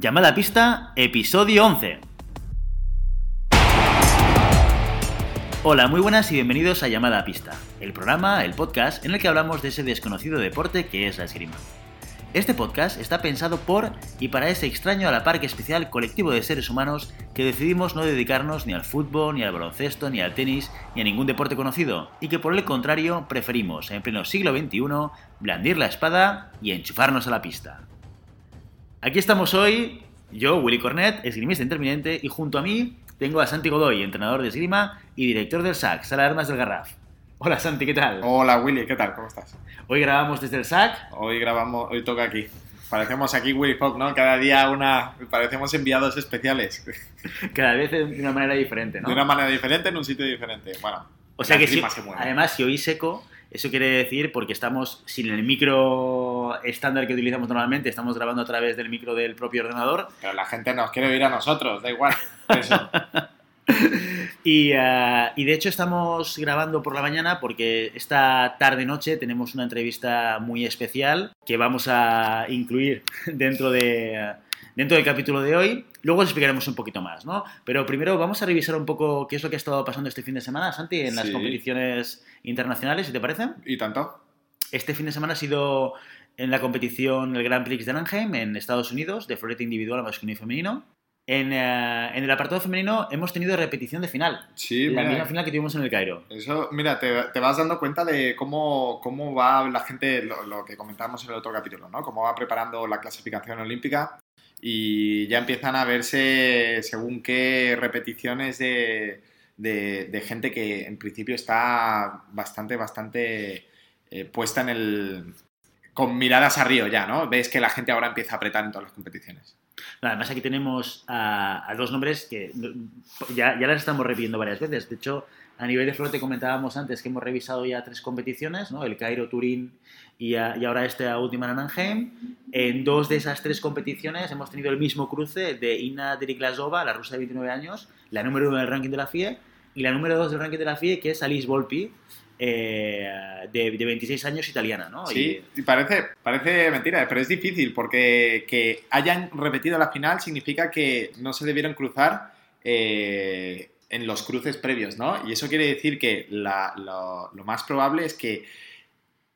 Llamada a pista, episodio 11. Hola, muy buenas y bienvenidos a Llamada a pista, el programa, el podcast en el que hablamos de ese desconocido deporte que es la esgrima. Este podcast está pensado por y para ese extraño a la par que especial colectivo de seres humanos que decidimos no dedicarnos ni al fútbol, ni al baloncesto, ni al tenis, ni a ningún deporte conocido, y que por el contrario preferimos, en pleno siglo XXI, blandir la espada y enchufarnos a la pista. Aquí estamos hoy, yo, Willy Cornet, esgrimista interminente, y junto a mí tengo a Santi Godoy, entrenador de esgrima y director del SAC, Sala de Armas del Garraf. Hola Santi, ¿qué tal? Hola Willy, ¿qué tal? ¿Cómo estás? Hoy grabamos desde el SAC. Hoy grabamos, hoy toca aquí. Parecemos aquí Willy Fogg, ¿no? Cada día una. Parecemos enviados especiales. Cada vez de una manera diferente, ¿no? De una manera diferente en un sitio diferente. Bueno. O sea que sí. Además, si oís seco, eso quiere decir porque estamos sin el micro estándar que utilizamos normalmente, estamos grabando a través del micro del propio ordenador. Pero la gente nos quiere oír a nosotros, da igual. Eso. y, uh, y, de hecho estamos grabando por la mañana porque esta tarde-noche tenemos una entrevista muy especial que vamos a incluir dentro, de, dentro del capítulo de hoy. Luego os explicaremos un poquito más, ¿no? Pero primero vamos a revisar un poco qué es lo que ha estado pasando este fin de semana, Santi, en las Sí. competiciones internacionales, si te parece. ¿Y tanto? Este fin de semana ha sido en la competición el Grand Prix de Anaheim en Estados Unidos, de florete individual masculino y femenino. En, eh, en el apartado femenino hemos tenido repetición de final. Sí, la mira, misma final que tuvimos en el Cairo. Eso, mira, te, te vas dando cuenta de cómo, cómo va la gente, lo, lo que comentábamos en el otro capítulo, ¿no? Cómo va preparando la clasificación olímpica y ya empiezan a verse según qué repeticiones de, de, de gente que en principio está bastante, bastante eh, puesta en el... con miradas a Río ya, ¿no? Ves que la gente ahora empieza a apretar en todas las competiciones. Además aquí tenemos a, a dos nombres que ya, ya las estamos repitiendo varias veces. De hecho, a nivel de florete comentábamos antes que hemos revisado ya tres competiciones, ¿no? El Cairo, Turín y, a- y ahora esta última en Anaheim. En dos de esas tres competiciones hemos tenido el mismo cruce de Ina Deriklasova, la rusa de 29 años, la número uno del ranking de la FIE, y la número dos del ranking de la FIE, que es Alice Volpi, eh, de, de 26 años italiana, ¿no? Sí, y parece, parece mentira, pero es difícil porque que hayan repetido la final significa que no se debieron cruzar eh, en los cruces previos, ¿no? Y eso quiere decir que la- lo, lo más probable es que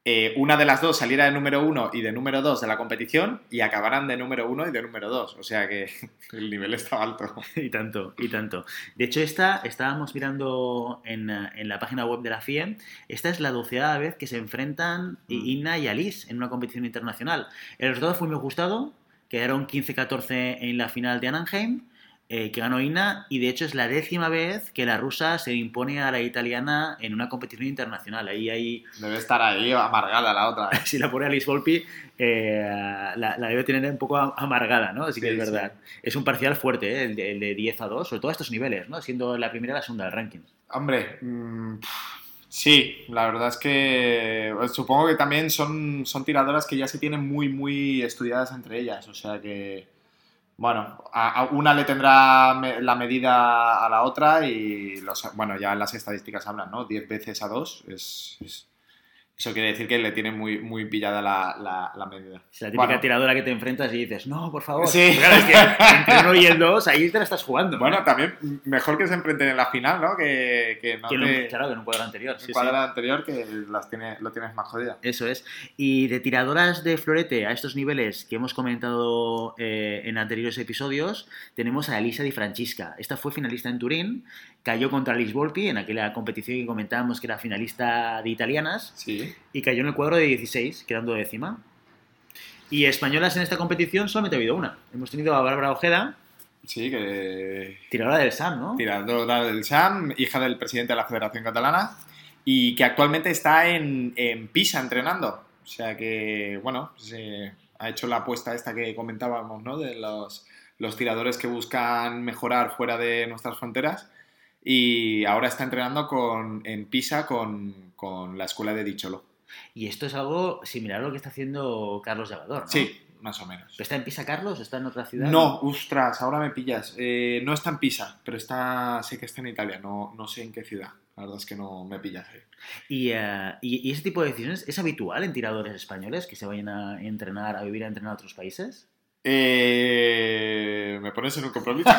eh, una de las dos saliera de número uno y de número dos de la competición y acabaran de número uno y de número dos. O sea que el nivel está alto. Y tanto, y tanto. De hecho, esta, estábamos mirando en, eh, en la página web de la FIE, esta es la doceava vez que se enfrentan Mm. Inna y Alice en una competición internacional. El resultado fue muy ajustado, quedaron 15-14 en la final de Anaheim, eh, que ganó Inna, y de hecho es la décima vez que la rusa se impone a la italiana en una competición internacional. Ahí hay, Debe estar ahí amargada la otra. ¿eh? si la pone Alice Volpi, eh, la, la debe tener un poco amargada, ¿no? Así que Sí, es verdad. Es un parcial fuerte, ¿eh? el, de, el de 10 a 2, sobre todo a estos niveles, ¿no? Siendo la primera y la segunda del ranking. Hombre, mm, sí, la verdad es que pues, supongo que también son, son tiradoras que ya se tienen muy, muy estudiadas entre ellas. O sea que, bueno, a, una le tendrá me- la medida a la otra y, los, bueno, ya las estadísticas hablan, ¿no? 10 veces a 2 es, es- eso quiere decir que le tiene muy, muy pillada la, la- la medida. Es la típica Bueno. tiradora que te enfrentas y dices, no, por favor. Sí. Claro, es que entre uno y el 2, ahí te la estás jugando. Bueno, también mejor que se enfrenten en la final, ¿no? Que, que no Que no- te... claro, que en un cuadro anterior. sí, sí. cuadro anterior que las tiene, lo tienes más jodida. Eso es. Y de tiradoras de florete a estos niveles que hemos comentado eh, en anteriores episodios, tenemos a Elisa Di Francisca. Esta fue finalista en Turín, cayó contra Alice Volpi en aquella competición que comentábamos que era finalista de italianas Sí. y cayó en el cuadro de 16, quedando décima. Y españolas en esta competición solamente ha habido una. Hemos tenido a Bárbara Ojeda, Sí, que tiradora del SAM, ¿no? tiradora del SAM, hija del presidente de la Federación Catalana, y que actualmente está en, en Pisa entrenando. O sea que, bueno, se ha hecho la apuesta esta que comentábamos, ¿no? De los, los tiradores que buscan mejorar fuera de nuestras fronteras. Y ahora está entrenando con, en Pisa con, con la escuela de Dicholo. Y esto es algo similar a lo que está haciendo Carlos Llagador, ¿no? Sí, más o menos. ¿Está en Pisa Carlos? ¿Está en otra ciudad? No, ostras, ahora me pillas. Eh, no está en Pisa, pero está, sé que está en Italia, no, no sé en qué ciudad. La verdad es que no me pillas ahí. Y, eh, y, y ese tipo de decisiones es habitual en tiradores españoles que se vayan a entrenar, a vivir a entrenar a otros países. Eh, ¿Me pones en un compromiso?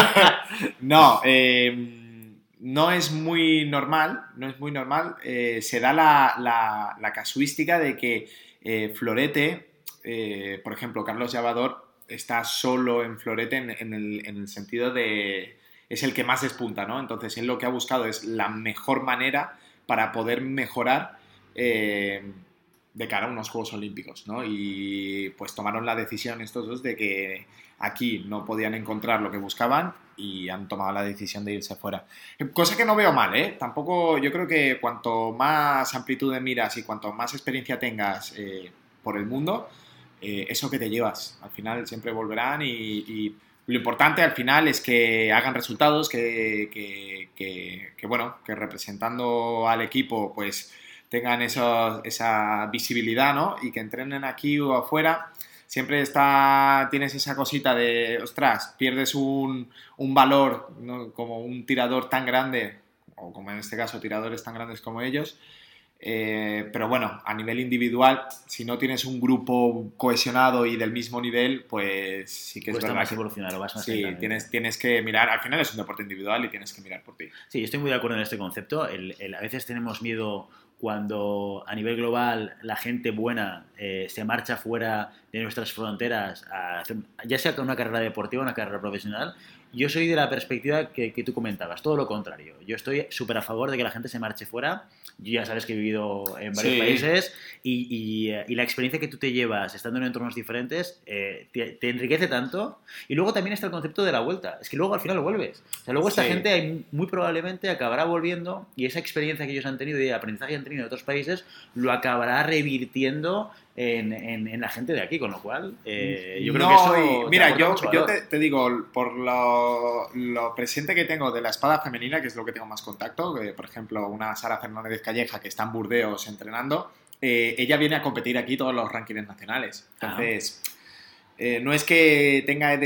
no, eh, no es muy normal, no es muy normal. Eh, se da la, casuística de que Florete, por ejemplo, Carlos Llavador está solo en Florete en, el, sentido de... es el que más despunta, ¿no? Entonces él lo que ha buscado es la mejor manera para poder mejorar de cara a unos Juegos Olímpicos, ¿no? Y pues tomaron la decisión estos dos de que aquí no podían encontrar lo que buscaban y han tomado la decisión de irse fuera. Cosa que no veo mal, ¿eh? Tampoco, yo creo que cuanto más amplitud de miras y cuanto más experiencia tengas eh, por el mundo, eh, eso que te llevas. Al final siempre volverán y, lo importante al final es que hagan resultados, que, que bueno, que representando al equipo, pues tengan esa visibilidad, ¿no? Y que entrenen aquí o afuera. Siempre está, tienes esa cosita de, ostras, pierdes un, valor como un tirador tan grande, o como en este caso tiradores tan grandes como ellos, eh, pero bueno, a nivel individual, si no tienes un grupo cohesionado y del mismo nivel, pues sí que es verdad. Más evolucionar, vas sí, tienes, tienes que mirar. Al final es un deporte individual y tienes que mirar por ti. Sí, estoy muy de acuerdo en este concepto. a veces tenemos miedo cuando a nivel global la gente buena eh, se marcha fuera de nuestras fronteras, ya sea con una carrera deportiva o una carrera profesional, yo soy de la perspectiva que, que tú comentabas, todo lo contrario. Yo estoy súper a favor de que la gente se marche fuera yo ya sabes que he vivido en varios países y, y, la experiencia que tú te llevas estando en entornos diferentes eh, te, enriquece tanto. Y luego también está el concepto de la vuelta. Es que luego al final vuelves. O sea, luego esta gente muy probablemente acabará volviendo y esa experiencia que ellos han tenido y el aprendizaje que han tenido en otros países lo acabará revirtiendo en, en, la gente de aquí, con lo cual eh, yo creo que eso... mira, yo, yo te, digo, por lo, lo, presente que tengo de la espada femenina, que es lo que tengo más contacto, por ejemplo, una Sara Fernández Calleja que está en Burdeos entrenando, eh, ella viene a competir aquí todos los rankings nacionales. Ah. Entonces... Eh, no es que tenga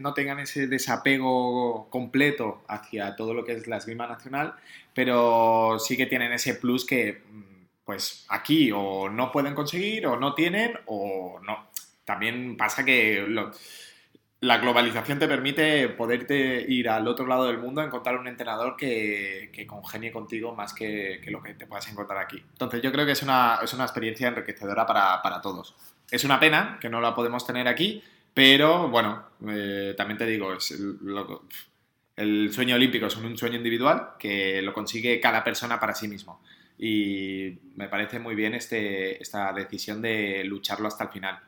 no tengan ese desapego completo hacia todo lo que es la esgrima nacional, pero sí que tienen ese plus que mm, pues aquí o no pueden conseguir o no tienen o no. También pasa que la globalización te permite poderte ir al otro lado del mundo a encontrar un entrenador que, que congenie contigo más que, lo que te puedas encontrar aquí. Entonces yo creo que es una, es una experiencia enriquecedora para, todos. Es una pena que no la podemos tener aquí, pero bueno, eh, también te digo, es el sueño olímpico es un sueño individual que lo consigue cada persona para sí mismo y me parece muy bien este, esta decisión de lucharlo hasta el final.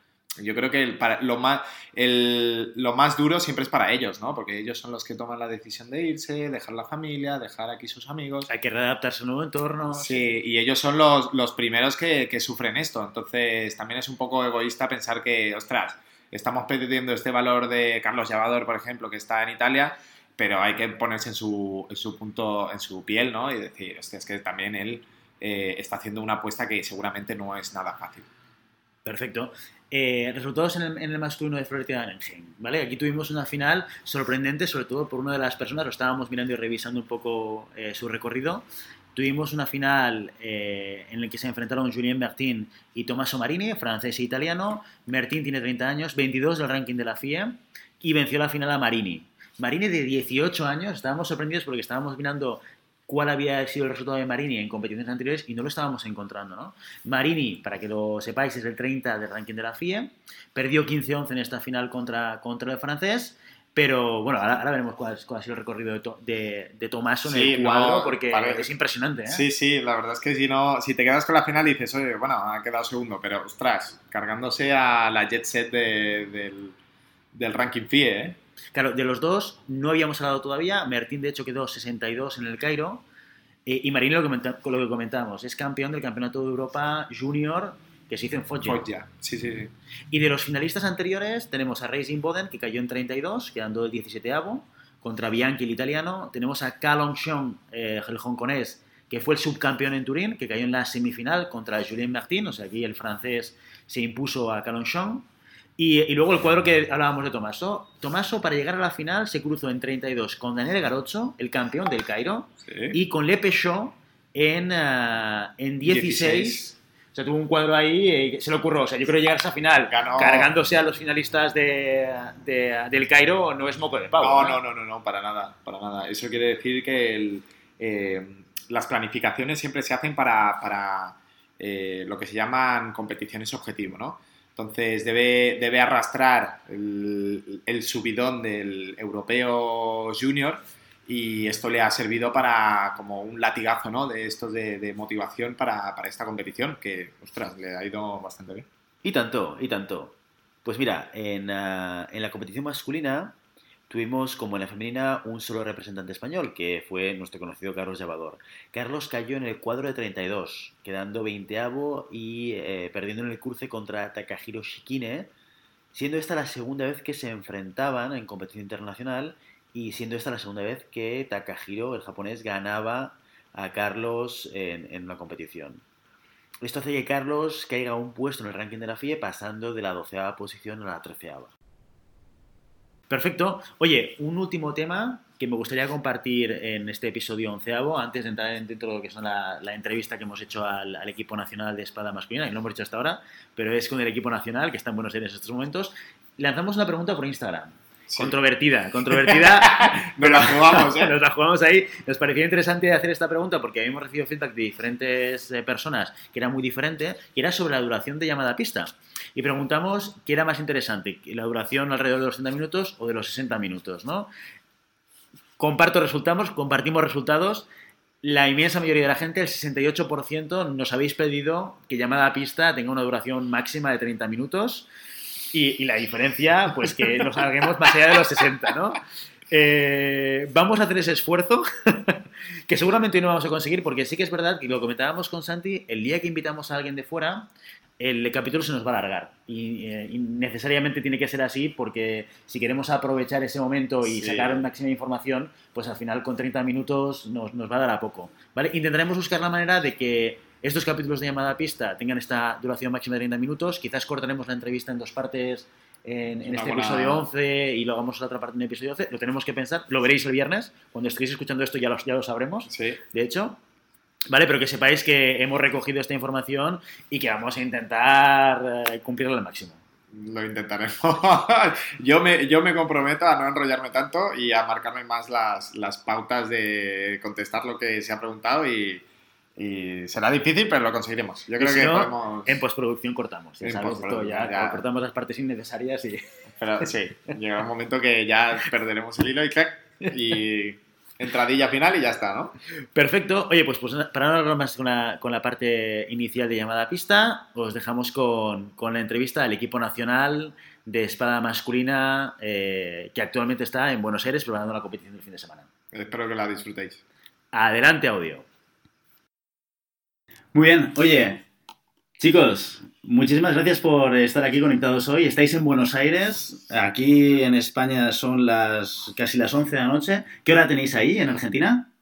Yo creo que lo, más, lo más duro siempre es para ellos, ¿no? Porque ellos son los que toman la decisión de irse, dejar la familia, dejar aquí sus amigos. Hay que readaptarse a un nuevo entorno. Sí, y ellos son los, los primeros que, que, sufren esto. Entonces también es un poco egoísta pensar que, ostras, estamos perdiendo este valor de Carlos Llavador, por ejemplo, que está en Italia, pero hay que ponerse en su, en su punto, en su piel, ¿no? Y decir, hostia, es que también él eh, está haciendo una apuesta que seguramente no es nada fácil. Perfecto. Eh, resultados en el, en el masculino de Nanjing, ¿vale? Aquí tuvimos una final sorprendente, sobre todo por una de las personas, lo estábamos mirando y revisando un poco eh, su recorrido. Tuvimos una final en la que se enfrentaron Julien Bertin y Tommaso Marini, francés e italiano. Bertin tiene 30 años, 22 del ranking de la FIA y venció la final a Marini. Marini de 18 años, estábamos sorprendidos porque estábamos mirando cuál había sido el resultado de Marini en competiciones anteriores y no lo estábamos encontrando. ¿no? Marini, para que lo sepáis, es el 30 del ranking de la FIE, perdió 15-11 en esta final contra, contra el francés. Pero bueno, ahora, veremos cuál, ha sido el recorrido de, de, Tomaso en el cuadro, porque es impresionante. ¿eh? Sí, sí, la verdad es que si no, si te quedas con la final y dices, oye, bueno, ha quedado segundo, pero ostras, cargándose a la jet set del, del ranking FIE, ¿eh? Claro, de los dos no habíamos hablado todavía. Mertín, de hecho, quedó 62 en el Cairo. Eh, y Marín, lo, que lo que comentábamos, es campeón del Campeonato de Europa Junior que se hizo en Foggia. Foggia, sí, sí, sí. Y de los finalistas anteriores tenemos a Racing Boden, que cayó en 32, quedando el 17avo, contra Bianchi, el italiano. Tenemos a Kalong Xiong, eh, el hongkonés, que fue el subcampeón en Turín, que cayó en la semifinal contra Julien Martin, o sea, aquí el francés se impuso a Xiong. Y, luego el cuadro que hablábamos de Tomaso. Tomaso, para llegar a la final, se cruzó en 32 con Daniel Garocho, el campeón del Cairo, y con Le Pechot en, uh, en 16. sea, tuvo un cuadro ahí y se le ocurrió. O sea, yo creo que llegar a esa final Ganó. cargándose a los finalistas de, de- del Cairo no es moco de pavo. No, no, no, no, no, para nada, para nada. Eso quiere decir que el, eh, las planificaciones siempre se hacen para, para, eh, lo que se llaman competiciones objetivo, ¿no? Entonces debe, debe arrastrar el, subidón del europeo junior y esto le ha servido para como un latigazo, ¿no? De estos de, de motivación para, para esta competición que, ostras, le ha ido bastante bien. Y tanto, y tanto. Pues mira, en, ah, en la competición masculina tuvimos, como en la femenina, un solo representante español, que fue nuestro conocido Carlos Llevador. Carlos cayó en el cuadro de 32, quedando 20 y eh, perdiendo en el cruce contra Takahiro Shikine, siendo esta la segunda vez que se enfrentaban en competición internacional y siendo esta la segunda vez que Takahiro, el japonés, ganaba a Carlos en, en una competición. Esto hace que Carlos caiga un puesto en el ranking de la FIE pasando de la doceava posición a la treceava. Perfecto. Oye, un último tema que me gustaría compartir en este episodio onceavo, antes de entrar dentro de lo que la, la entrevista que hemos hecho al, al, equipo nacional de espada masculina, que no hemos hecho hasta ahora, pero es con el equipo nacional que está en Buenos Aires en estos momentos. Lanzamos una pregunta por Instagram. Sí. Controvertida, controvertida. Nos la jugamos, ¿eh? Nos la jugamos ahí. Nos pareció interesante hacer esta pregunta porque habíamos recibido feedback de diferentes eh, personas que era muy diferente y era sobre la duración de llamada a pista. Y preguntamos qué era más interesante, la duración alrededor de los 60 minutos o de los 60 minutos, ¿no? Comparto resultados, compartimos resultados. La inmensa mayoría de la gente, el 68%, nos habéis pedido que llamada a pista tenga una duración máxima de 30 minutos. Y, y, la diferencia, pues que nos salguemos más allá de los 60, ¿no? Eh, vamos a hacer ese esfuerzo, que seguramente hoy no vamos a conseguir, porque sí que es verdad que lo comentábamos con Santi, el día que invitamos a alguien de fuera, el capítulo se nos va a alargar. Y, eh, y necesariamente tiene que ser así, porque si queremos aprovechar ese momento y sí. sacar máxima información, pues al final con 30 minutos nos, nos va a dar a poco. ¿vale? Intentaremos buscar la manera de que estos capítulos de llamada a pista tengan esta duración máxima de 30 minutos. Quizás cortaremos la entrevista en dos partes en, en este buena... episodio 11 y lo hagamos la otra parte en el episodio 12. Lo tenemos que pensar. Lo veréis el viernes. Cuando estéis escuchando esto ya lo, ya lo sabremos. Sí. De hecho. Vale, pero que sepáis que hemos recogido esta información y que vamos a intentar eh, cumplirla al máximo. Lo intentaremos. yo, me, yo me comprometo a no enrollarme tanto y a marcarme más las, las pautas de contestar lo que se ha preguntado y, y será difícil, pero lo conseguiremos. Yo creo si que no, podemos... En postproducción cortamos, ya sabes, postproducción, ya, ya. cortamos las partes innecesarias y... Pero sí, llegará un momento que ya perderemos el hilo y clac, y entradilla final y ya está, ¿no? Perfecto. Oye, pues, pues para no hablar más con la, con la, parte inicial de llamada a pista, os dejamos con, con la entrevista al equipo nacional de espada masculina eh, que actualmente está en Buenos Aires preparando la competición del fin de semana. Espero que la disfrutéis. Adelante, audio. Muy bien, oye, chicos, muchísimas gracias por estar aquí conectados hoy. Estáis en Buenos Aires, aquí en España son las casi las 11 de la noche. ¿Qué hora tenéis ahí en Argentina?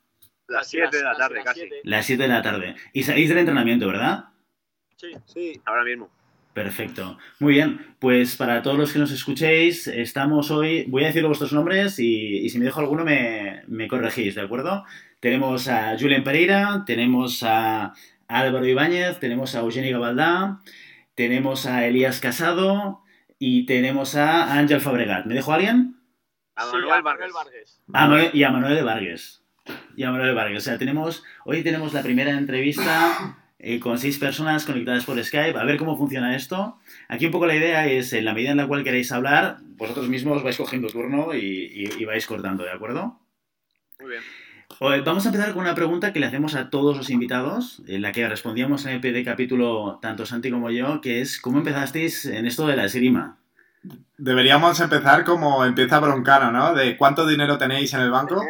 Las 7 de la tarde, casi. Las 7 de la tarde. Y salís del entrenamiento, ¿verdad? Sí, sí, ahora mismo. Perfecto. Muy bien, pues para todos los que nos escuchéis, estamos hoy, voy a decir vuestros nombres y, y si me dejo alguno me, me corregís, ¿de acuerdo? Tenemos a Julen Pereira, tenemos a Álvaro Ibáñez, tenemos a Eugeni Gabaldá, tenemos a Elías Casado y tenemos a Ángel Fabregat. ¿Me dejo a alguien? A Manuel, sí, a Manuel Vargas. A Manuel, y a Manuel Vargas. Y a Manuel Vargas. O sea, tenemos, hoy tenemos la primera entrevista eh, con seis personas conectadas por Skype. A ver cómo funciona esto. Aquí un poco la idea es, en la medida en la cual queréis hablar, vosotros mismos vais cogiendo turno y, y, y vais cortando, ¿de acuerdo? Muy bien. Vamos a empezar con una pregunta que le hacemos a todos los invitados, en la que respondíamos en el PD capítulo tanto Santi como yo, que es ¿cómo empezasteis en esto de la esgrima? Deberíamos empezar como empieza Broncano, ¿no? De cuánto dinero tenéis en el banco.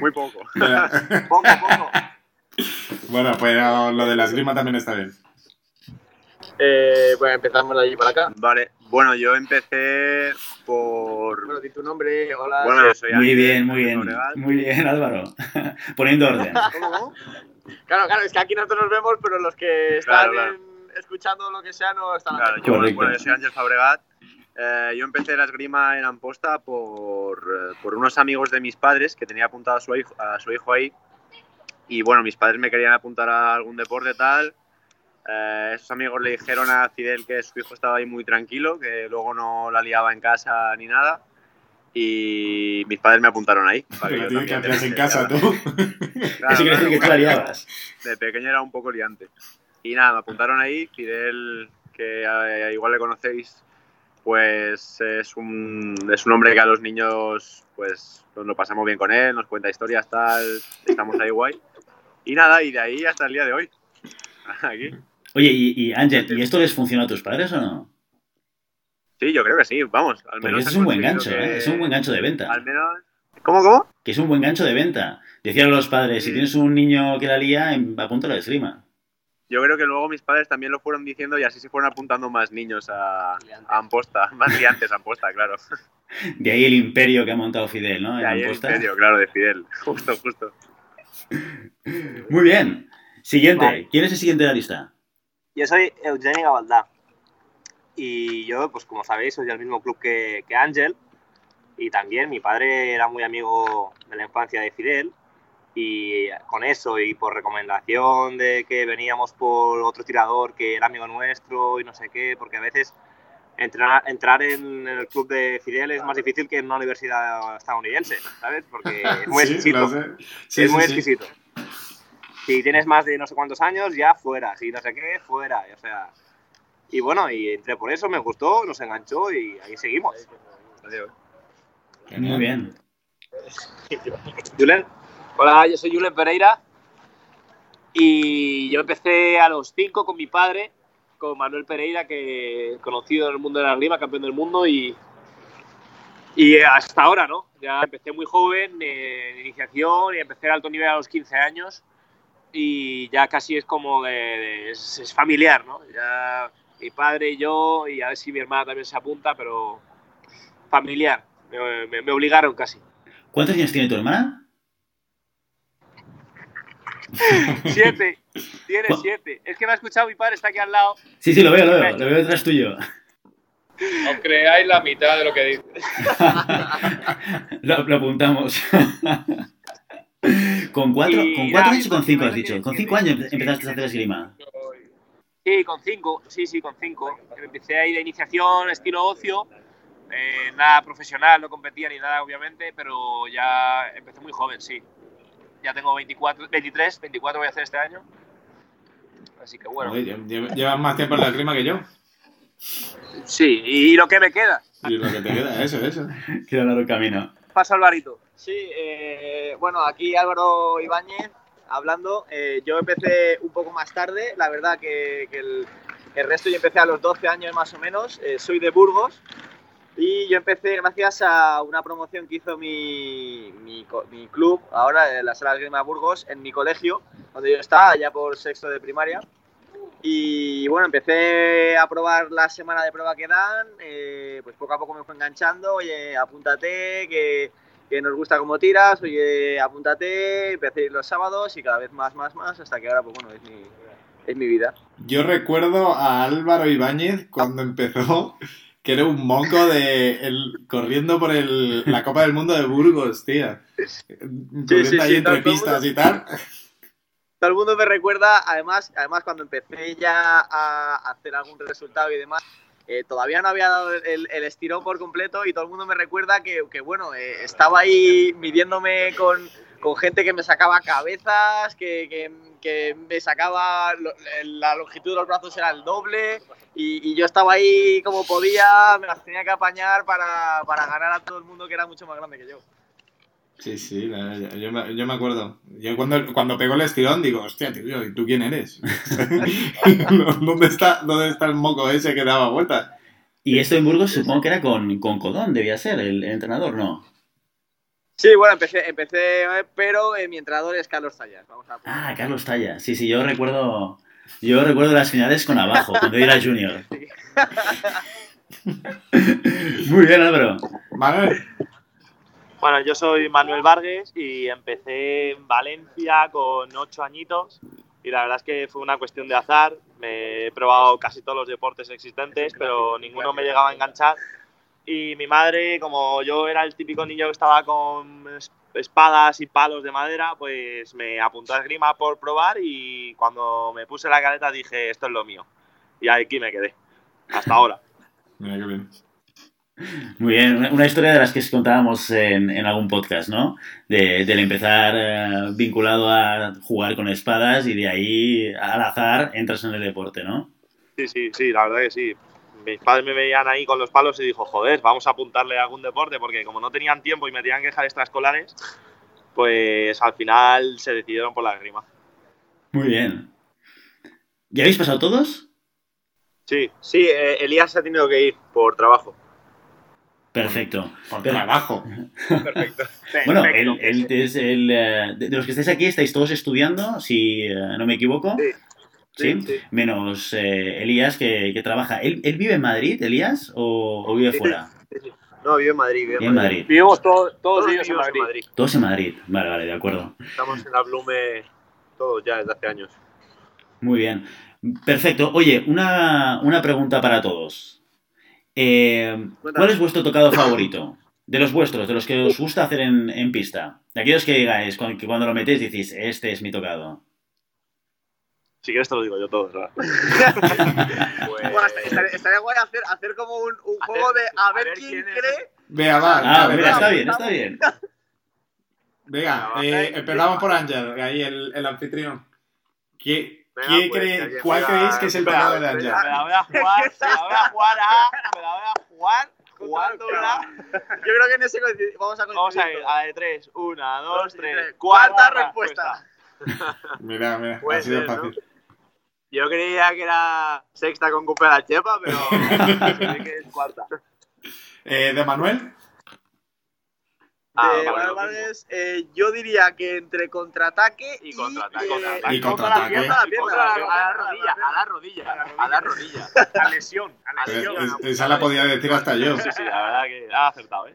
Muy poco. poco, poco. Bueno, pues lo de la esgrima también está bien. Eh, pues empezamos de allí para acá. Vale, bueno, yo empecé por. Bueno, di tu nombre, hola. Bueno, yo soy Muy bien, muy bien. Muy bien, Álvaro. Poniendo orden. ¿Cómo? Claro, claro, es que aquí nosotros nos vemos, pero los que están claro, claro. En, escuchando lo que sea no están claro, yo, bueno, yo soy Ángel Fabregat. Eh, yo empecé la esgrima en Amposta por, eh, por unos amigos de mis padres que tenía apuntado a su hijo, a su hijo ahí y bueno, mis padres me querían apuntar a algún deporte tal. Eh, esos amigos le dijeron a Fidel que su hijo estaba ahí muy tranquilo, que luego no la liaba en casa ni nada. Y mis padres me apuntaron ahí. Para que yo que en casa tú. Claro, Eso quiere decir que tú la liabas. De pequeño era un poco liante. Y nada, me apuntaron ahí. Fidel, que eh, igual le conocéis, pues es un, es un hombre que a los niños pues nos lo pasamos bien con él, nos cuenta historias, tal, estamos ahí guay. Y nada, y de ahí hasta el día de hoy. Aquí. Oye, y, Ángel, ¿y esto les funcionó a tus padres o no? Sí, yo creo que sí, vamos. Al menos es un buen gancho, ¿eh? Es un buen gancho de venta. Al menos... ¿Cómo, cómo? Que es un buen gancho de venta. Decían los padres, si tienes un niño que la lía, apúntalo de esgrima. Yo creo que luego mis padres también lo fueron diciendo y así se fueron apuntando más niños a, a Amposta, más liantes a Amposta, claro. De ahí el imperio que ha montado Fidel, ¿no? De ahí el imperio, claro, de Fidel. Justo, justo. Muy bien. Siguiente. ¿Quién es el siguiente de la lista? Yo soy Eugenio Gabaldá. Y yo, pues como sabéis, soy del mismo club que, que Ángel. Y también mi padre era muy amigo de la infancia de Fidel. Y con eso y por recomendación de que veníamos por otro tirador que era amigo nuestro y no sé qué, porque a veces entrar, entrar en el club de Fidel es más difícil que en una universidad estadounidense, ¿sabes? Porque es muy exquisito. es muy exquisito. Si tienes más de no sé cuántos años, ya fuera. Si no sé qué, fuera. O sea, y bueno, y entré por eso, me gustó, nos enganchó y ahí seguimos. Muy bien. Julen. Hola, yo soy Julen Pereira y yo empecé a los 5 con mi padre, con Manuel Pereira, que conocido en el mundo de la rima, campeón del mundo y, y hasta ahora, ¿no? Ya empecé muy joven en iniciación y empecé a alto nivel a los 15 años y ya casi es como de, es, familiar, ¿no? Ya mi padre y yo, y a ver si mi hermana también se apunta, pero familiar, me, obligaron casi. ¿Cuántos años tiene tu hermana? siete, tiene siete. Es que me ha escuchado mi padre, está aquí al lado. Sí, sí, lo veo, lo veo, lo veo detrás tuyo. No creáis la mitad de lo que dice. lo, lo apuntamos. ¿Con cuatro, ¿con cuatro años o con cinco has dicho? ¿Con cinco años empezaste a hacer esgrima? Sí, con cinco, sí, sí, con cinco. Empecé ahí de iniciación, estilo ocio, eh, nada profesional, no competía ni nada, obviamente, pero ya empecé muy joven, sí. Ya tengo 24, 23, 24 voy a hacer este año. Así que bueno. Llevas más tiempo en la esgrima que yo. Sí, y lo que me queda. Y lo que te queda, eso, eso. Queda largo camino. Pasa Alvarito. Sí, eh, bueno, aquí Álvaro Ibáñez hablando. Eh, yo empecé un poco más tarde, la verdad que, el, resto yo empecé a los 12 años más o menos. Eh, soy de Burgos y yo empecé gracias a una promoción que hizo mi, mi, club, ahora en la Sala de Burgos, en mi colegio, donde yo estaba, ya por sexto de primaria. Y bueno, empecé a probar la semana de prueba que dan, pues poco a poco me fue enganchando, oye, apúntate, que que nos gusta cómo tiras, oye, apúntate, empecé a ir los sábados y cada vez más, más, más, hasta que ahora, pues bueno, es mi, es mi vida. Yo recuerdo a Álvaro Ibáñez cuando empezó, que era un monco de el, corriendo por el, la Copa del Mundo de Burgos, tía. Corriendo ahí entre pistas y tal. Todo el mundo me recuerda, además, además cuando empecé ya a hacer algún resultado y demás, eh, todavía no había dado el, estirón por completo y todo el mundo me recuerda que, bueno, eh, estaba ahí midiéndome con, gente que me sacaba cabezas, que, me sacaba la longitud de los brazos era el doble y, yo estaba ahí como podía, me las tenía que apañar para, para ganar a todo el mundo que era mucho más grande que yo. Sí, sí, yo, me, yo, me, acuerdo. Yo cuando, cuando pegó el estirón digo, hostia, tío, ¿y tú quién eres? ¿Dónde, está, ¿Dónde está el moco ese que daba vueltas? Y esto en Burgos supongo que era con, con Codón, debía ser, el, entrenador, ¿no? Sí, bueno, empecé, empecé pero eh, mi entrenador es Carlos Tallas. Vamos a ah, Carlos Tallas. Sí, sí, yo recuerdo, yo recuerdo las finales con abajo, cuando era junior. Muy bien, Álvaro. Manuel. Bueno, yo soy Manuel Vargas y empecé en Valencia con ocho añitos y la verdad es que fue una cuestión de azar. Me he probado casi todos los deportes existentes, pero ninguno me llegaba a enganchar. Y mi madre, como yo era el típico niño que estaba con espadas y palos de madera, pues me apuntó a esgrima por probar y cuando me puse la careta dije, esto es lo mío. Y aquí me quedé. Hasta ahora. Mira qué bien. Muy bien, una- historia de las que contábamos en, en algún podcast, ¿no? De, del empezar eh, vinculado a jugar con espadas y de ahí al azar entras en el deporte, ¿no? Sí, sí, sí, la verdad que sí. Mis padres me veían ahí con los palos y dijo, joder, vamos a apuntarle a algún deporte, porque como no tenían tiempo y me tenían que dejar extraescolares, pues al final se decidieron por la esgrima. Muy bien. ¿Ya habéis pasado todos? Sí, Sí, eh, Elías se ha tenido que ir por trabajo. Perfecto. Por Pero- trabajo. Perfecto. Bueno, es el, eh, de los que estáis aquí, estáis todos estudiando, si eh, no me equivoco. Sí. ¿Sí? Sí, sí. Menos eh, Elías, que, que trabaja. ¿Él, él vive en Madrid, Elías, o, o vive Sí, fuera? sí, sí. No, vive en Madrid. Vive en Madrid. Vivimos todos, todos Todos ellos en vivimos Madrid. Todos en Madrid. Vale, vale, de acuerdo. Estamos en la Blume todos ya desde hace años. Muy bien. Perfecto. Oye, una, una pregunta para todos. Eh, ¿Cuál es vuestro tocado favorito? De los vuestros, de los que os gusta hacer en, en pista. De aquellos que digáis, cu- que cuando lo metéis decís, este es mi tocado. si quieres te lo digo yo todo. ¿verdad? Pues, Bueno, estaría, estaría guay hacer, hacer como un, un Hacer- juego de a a ver, quién cree. Venga, va. Ah, mira, está bien, está bien. Venga, eh, empezamos por Ángel, ahí el, el anfitrión. ¿Qué, Pues, cree- ¿Cuál creéis que es el pecado de. Ángel? Me la voy a jugar, me la voy a jugar a... Me la voy a jugar jugándola. Yo creo que en ese vamos a coincidir. Vamos a ir, a la de tres. Una, dos, Dos tres. tres. Cuarta, respuesta. Mira, mira, Puede ha sido ser, ¿no? fácil. Yo creía que era sexta con Coupe a la Chepa, pero que es cuarta. Eh, ¿De Manuel? Ah, De lo Vargas, eh, yo diría que entre contraataque y, Y contraataque. eh. Y contraataque. la pierna, la pierna, contra la la- pierna, a la rodilla, a la rodilla, a la rodilla. A lesión, a A Eh, lesión. es- esa la podía decir hasta yo. Sí, sí, la verdad que ha acertado, ¿eh?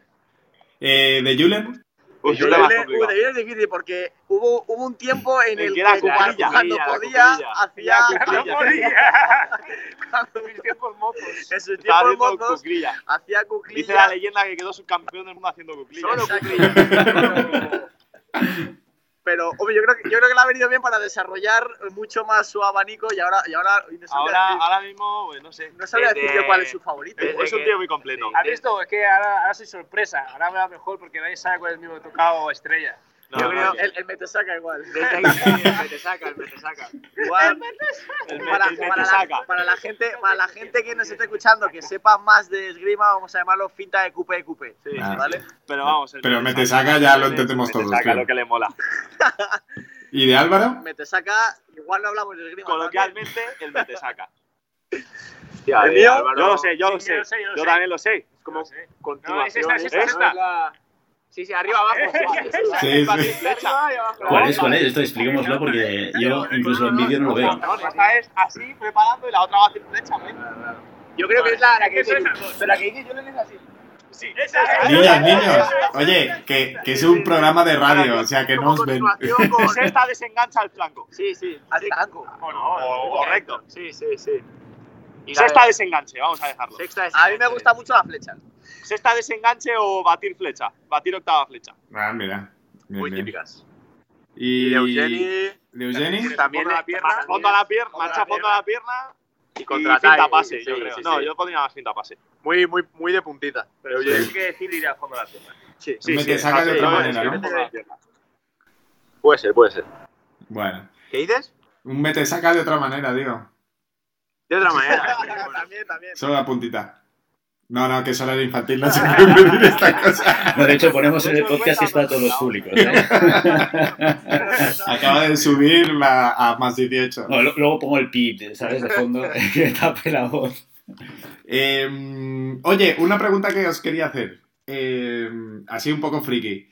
Eh, ¿De Julen? Julen es difícil porque hubo, hubo un tiempo en el que era cuando, cuclilla, podía cuclilla. hacía cuclilla. cuando Mis tiempos mozos. en sus Estaba tiempos haciendo mozos cuclilla. hacía Dice la cuclilla leyenda que quedó subcampeón del mundo haciendo cuclilla. Solo Exacto. Pero, hombre, yo creo, que, yo creo que le ha venido bien para desarrollar mucho más su abanico y ahora, y ahora no Ahora, decir- ahora mismo, pues, no sé. no sabría desde- decir yo cuál es su favorito. Es, desde es un tío muy completo. ¿Has visto? Es que ahora, ahora soy sorpresa. Ahora me va mejor porque nadie sabe cuál es mi tocado estrella. No, Yo no, creo- El, el Metesaca igual. Desde ahí sí, el me te saca, el me te saca. Igual, el me- para, para te la, saca. para la gente, para la gente que nos esté escuchando que sepa más de esgrima, vamos a llamarlo finta de cupe de cupe. Sí, Ah. sí, ¿Vale? Pero vamos, el Pero me me te saca ya lo el entendemos me te todos, saca claro. lo que le mola. ¿Y de Álvaro? Metesaca, igual no hablamos de esgrima. Coloquialmente, el me te saca. Tía, ¿El eh, mío? Álvaro, Yo lo sé, yo lo sé. yo lo sé, yo lo Yo sé. también lo sé. Es como No es esta, es esta, es ¿no? esta. Es la- Sí, sí, arriba, abajo. Sí, sí. flecha. ¿Cuál es? ¿Cuál es? Esto expliquémoslo porque yo incluso en vídeo no lo veo. Esta es así, preparando, y la otra va a hacer flecha. Yo creo que es la, la que dice. Pero la que dice Julen es así. Sí, esa es. Niñas, niños. Oye, que, que es un programa de radio, o sea que no os ven. Con- esta desengancha al flanco. Sí, sí. Así, Anco. O no, o- correcto. Sí, sí, sí. Y Sexta de- desenganche, vamos a dejarlo. Sexta es. A mí me gusta mucho la flecha. Sexta desenganche o batir flecha. Batir octava flecha. Ah, mira. Bien, Muy bien. típicas. Y Y de Eugeni. ¿De Eugeni? También Fondo a la pierna, fondo a la pierna, a marcha fondo a la pierna Y contraataque. finta pase, yo Sí, creo. sí, No, sí. yo pondría más finta pase. Muy, muy, muy de puntita. Pero Tienes Eugeni. que decir ir al fondo de la pierna. Sí, Me te saca de sí, otra yo- manera, sí, ¿no? a. Puede ser, puede ser. Bueno, ¿Qué dices? un me te saca de otra manera, digo. De otra manera. también, también. Solo la puntita. No, no, que solo era infantil, no se puede decir esta cosa. No, de hecho, ponemos en el podcast que es para todos los públicos. ¿eh? Acaba de subir la, a más 18. No, luego pongo el pip, ¿sabes? De fondo, que tape la voz. Eh, oye, una pregunta que os quería hacer. Eh, así un poco friki.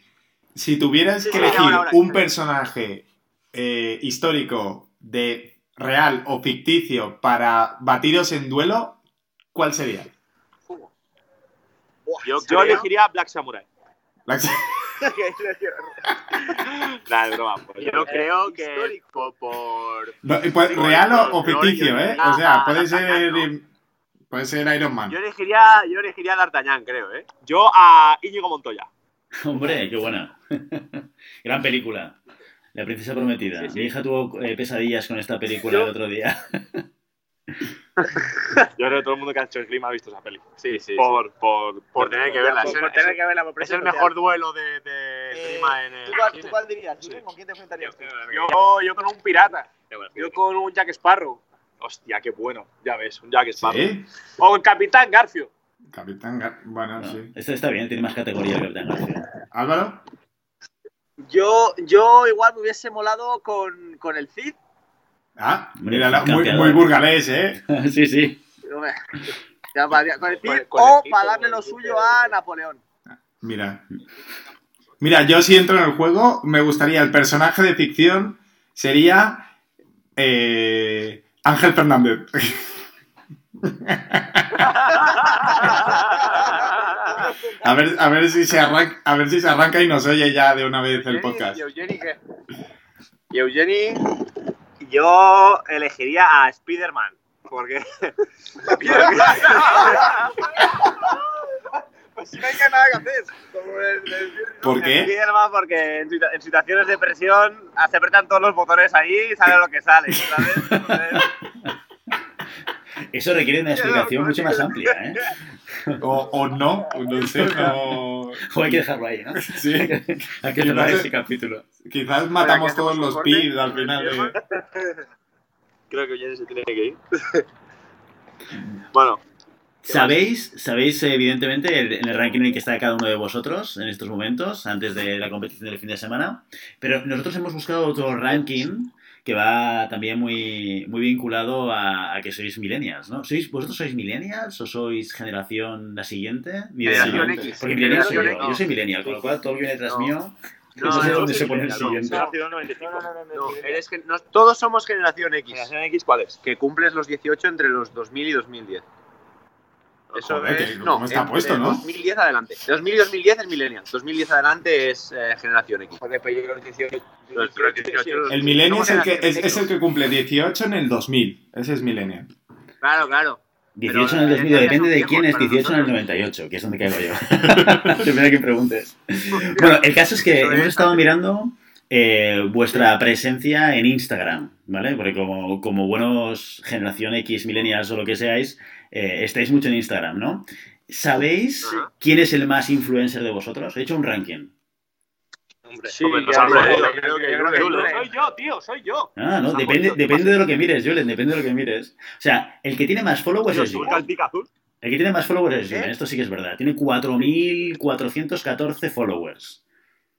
Si tuvieras Sí, que elegir ahora, ahora. un personaje eh, histórico de real o ficticio para batiros en duelo, ¿cuál sería? Yo, yo elegiría Black Samurai. La- Nah, es broma. pues. Yo creo que Histórico. por, No, eh, pues, real o, o ficticio, ¿eh? O sea, puede ser, puede ser Iron Man. Yo elegiría, yo elegiría a D'Artagnan, creo, ¿eh? Yo a Íñigo Montoya. Hombre, qué buena. Gran película. La princesa prometida. Sí, sí. Mi hija tuvo eh, pesadillas con esta película el otro día. Yo creo que todo el mundo que ha hecho el clima ha visto esa peli. Sí, sí. Por, por, Por tener que verla. Por, Es por tener que verla por Es el mejor duelo de, de Eh, clima en el ¿tú, cuál, cine. tú cuál dirías? Sí. ¿Con quién te enfrentarías? tú? Yo, yo con un pirata. Yo con un Jack Sparrow. Hostia, qué bueno. Ya ves, un Jack Sparrow. Sí. O el Capitán Garfio. Capitán. Gar- Bueno, No, sí. Esta está bien, tiene más categoría que el Capitán García. Álvaro. Yo, yo igual me hubiese molado con, con el Cid. Ah, mira, muy, muy burgalés, ¿eh? sí, sí. Hombre, ya para- con el Cid Con- con el o para darle lo suyo a Napoleón. Mira. Mira, yo si entro en el juego, me gustaría, el personaje de ficción sería eh, Ángel Fernández. A ver, a ver si se arranca, a ver si se arranca y nos oye ya de una vez el podcast. ¿Y Eugeni qué? Y Eugeni, yo elegiría a Spider-Man. Porque. Pues no hay que nada que hacer. Como el, el- ¿Por qué? Spider-Man, porque en, en situaciones de presión se apretan todos los botones ahí y sale lo que sale, ¿sabes? Entonces, Eso requiere una explicación mucho más amplia, ¿eh? O, o no, no sé, no... O hay que dejarlo ahí, ¿no? Sí, Hay que cerrar ese capítulo. quizás matamos todos los pibs al final. de- creo que Eugeni se tiene que ir. bueno, ¿Sabéis, sabéis evidentemente, el- en el ranking en el que está cada uno de vosotros en estos momentos, antes de la competición del fin de semana? Pero nosotros hemos buscado otro ranking que va también muy, muy vinculado a, a que sois millennials, ¿no? ¿Sois, ¿Vosotros sois millennials o sois generación la siguiente? Generación. X. Porque millennial soy yo. Yo soy millennial, con lo cual todo lo que viene tras No. mío, No, no sé no, dónde no se pone el siguiente. Nacido en 95. No, no, no, no. no, eres que no- todos somos generación X. ¿Generación X cuál es? Que cumples los 18 entre los 2000 y 2010. Eso Joder, es. No, ¿cómo está puesto, no? 2010 adelante. De 2000 y 2010 es Millennial. 2010 adelante es eh, generación X. Joder, pero yo los 18. Los 18, El millennial es el, que, es, es el que cumple 18 en el 2000. Ese es millennial. Claro, claro. 18 en el Pero, 2000, eh, depende de quién es viejos 18 en el para 98, que es donde caigo yo. Depende de quién preguntes. Bueno, el caso es que hemos estado mirando eh, vuestra presencia en Instagram, ¿vale? Porque como, como buenos generación X, millennials o lo que seáis, eh, estáis mucho en Instagram, ¿no? ¿Sabéis Ajá. quién es el más influencer de vosotros? He hecho un ranking. Hombre, Sí, hombre, ya, hombre, ya, yo ya, creo que ya, yo creo que ya, Julen. ya. Soy yo, tío, soy yo. Ah, no, depende, de lo que mires, Julen, depende de lo que mires. O sea, el que tiene más followers es Julen. el pica azul. El que tiene más followers es Julen, ¿Eh? esto sí que es verdad. Tiene 4.414 followers.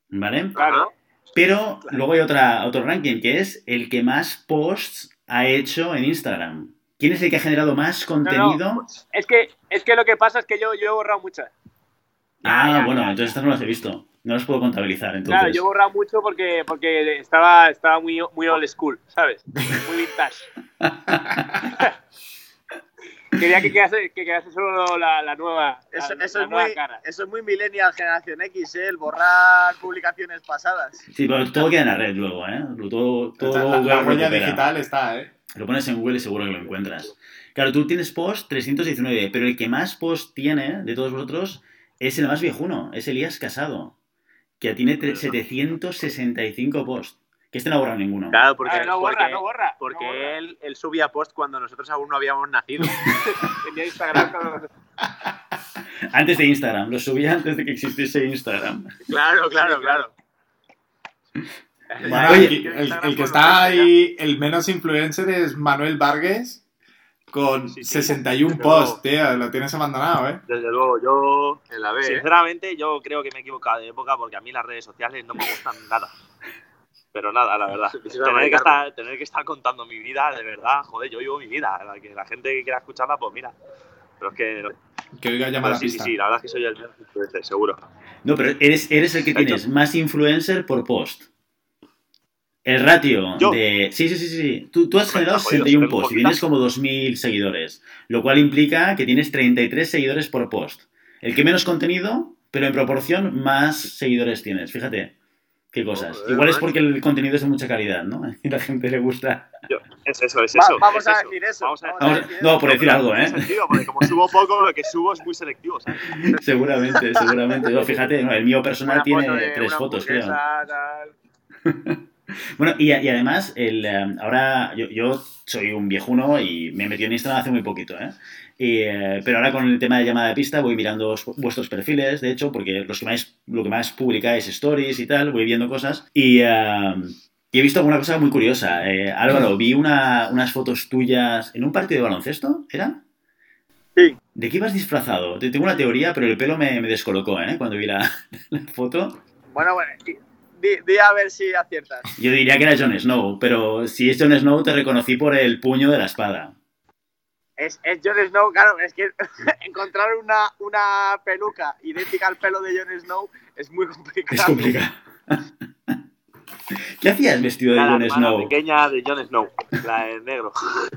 ¿Vale? Claro. Pero luego hay otra, otro ranking que es el que más posts ha hecho en Instagram. ¿Quién es el que ha generado más contenido? Es que, es que lo que pasa es que yo, yo he borrado muchas. ah, ya, bueno, ya. entonces estas no las he visto. No las puedo contabilizar, entonces. Claro, yo he borrado mucho porque, porque estaba, estaba muy, muy old school, ¿sabes? Muy vintage. Quería que quedase, que quedase solo la, la nueva, Eso, la, eso la es nueva muy, cara. eso es muy millennial generación X, ¿eh? El borrar publicaciones pasadas. Sí, pero todo queda en la red luego, ¿eh? Todo, todo la, la huella digital está, ¿eh? Lo pones en Google y seguro que lo encuentras. Claro, tú tienes post 319, pero el que más post tiene de todos vosotros es el más viejuno, es Elías Casado, que tiene tre- 765 posts. Que este no ha borrado ninguno. Claro, porque, Ah, no borra, porque, no borra. porque no borra. él, él subía post cuando nosotros aún no habíamos nacido. Tenía Instagram cuando- Antes de Instagram, lo subía antes de que existiese Instagram. claro, claro, claro. Bueno, el, el que está ahí, el menos influencer es Manuel Vargas con Sí, sí. 61 Pero- posts, tío. Lo tienes abandonado, ¿eh? Desde luego, yo. En la B, ¿eh? Sinceramente, yo creo que me he equivocado de época porque a mí las redes sociales no me gustan nada. Pero nada, la verdad. Tener que, estar, tener que estar contando mi vida, de verdad, joder, yo vivo mi vida. La, que la gente que quiera escucharla, pues mira. Pero es que. Que oiga llamar a sí, sí, pista. sí, la verdad es que soy el influencer, seguro. No, pero eres, eres el que tienes más influencer por post. El ratio ¿Yo? de... Sí, sí, sí, sí. Tú, tú has generado está jodido, 61 tengo posts y tienes como 2.000 seguidores, lo cual implica que tienes 33 seguidores por post. El que menos contenido, pero en proporción más seguidores tienes. Fíjate qué cosas. Igual es porque el contenido es de mucha calidad, ¿no? Y la gente le gusta. Es eso, es Va- eso. vamos es a eso. decir eso. Vamos a vamos decir a Vamos- decir no, por decir algo, tiene ¿eh? sentido, porque como subo poco, lo que subo es muy selectivo, ¿sabes? Seguramente, seguramente. No, fíjate, no, el mío personal Una tiene foto de tres una fotos, creo. tal. Bueno, y, y además, el, eh, ahora yo, yo soy un viejuno y me metí en Instagram hace muy poquito, ¿eh? Y, eh, pero ahora con el tema de llamada de pista voy mirando os- vuestros perfiles, de hecho, porque los que más, lo que más publicáis stories y tal, voy viendo cosas. Y, eh, y he visto alguna cosa muy curiosa. Eh, Álvaro, vi una- unas fotos tuyas en un partido de baloncesto, ¿era? Sí. ¿De qué ibas disfrazado? Te- Tengo una teoría, pero el pelo me, me descolocó, ¿eh? Cuando vi la, la foto. Bueno, bueno, di a ver si aciertas. Yo diría que era Jon Snow, pero si es Jon Snow te reconocí por el puño de la espada. Es, es Jon Snow, claro, es que encontrar una, una peluca idéntica al pelo de Jon Snow es muy complicado. Es complicado. ¿Qué hacías vestido de la Jon Snow? pequeña de Jon Snow, la de negro.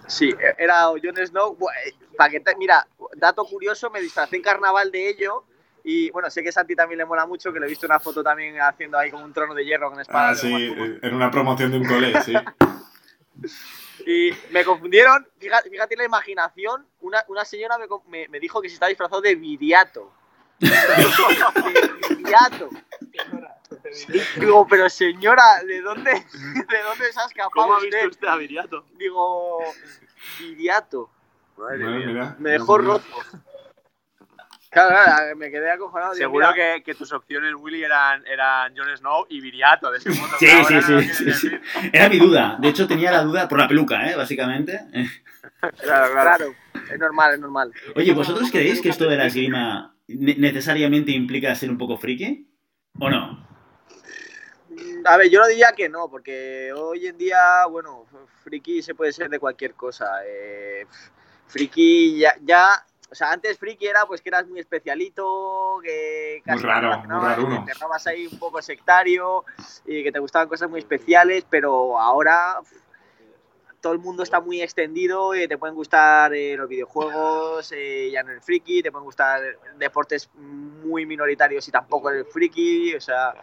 Sí, era Jon Snow. Eh, pa' que te- mira, dato curioso, me disfracé en carnaval de ello. Y bueno, sé que a Santi también le mola mucho, que le he visto una foto también haciendo ahí como un trono de hierro con espada. Ah, sí, en una promoción de un cole, sí. Y me confundieron, fíjate, fíjate la imaginación, una, una señora me, me- me dijo que se estaba disfrazado de Viriato. de Viriato. Digo, pero señora, ¿de dónde, ¿de dónde se ha escapado ¿Cómo ha visto usted? usted a Viriato? Digo, Viriato. Madre mía. mira. Me dejó roto. Claro, claro, me quedé acojonado. Seguro que, que tus opciones, Willy, eran, eran Jon Snow y Viriato. De ese modo, Sí, sí, no sí, sí. Era mi duda. De hecho, tenía la duda por la peluca, ¿eh? Básicamente. Claro, claro. Claro, es normal, es normal. Oye, ¿vosotros creéis que esto de la esgrima ne- necesariamente implica ser un poco friki? ¿O no? A ver, yo no diría que no, porque hoy en día, bueno, friki se puede ser de cualquier cosa. Eh, friki ya, ya, o sea, antes friki era pues que eras muy especialito, que casi Muy raro, no te muy raro uno. que te ahí un poco sectario y que te gustaban cosas muy especiales, pero ahora todo el mundo está muy extendido y te pueden gustar eh, los videojuegos, eh, ya no el friki, te pueden gustar deportes muy minoritarios y tampoco el friki, o sea...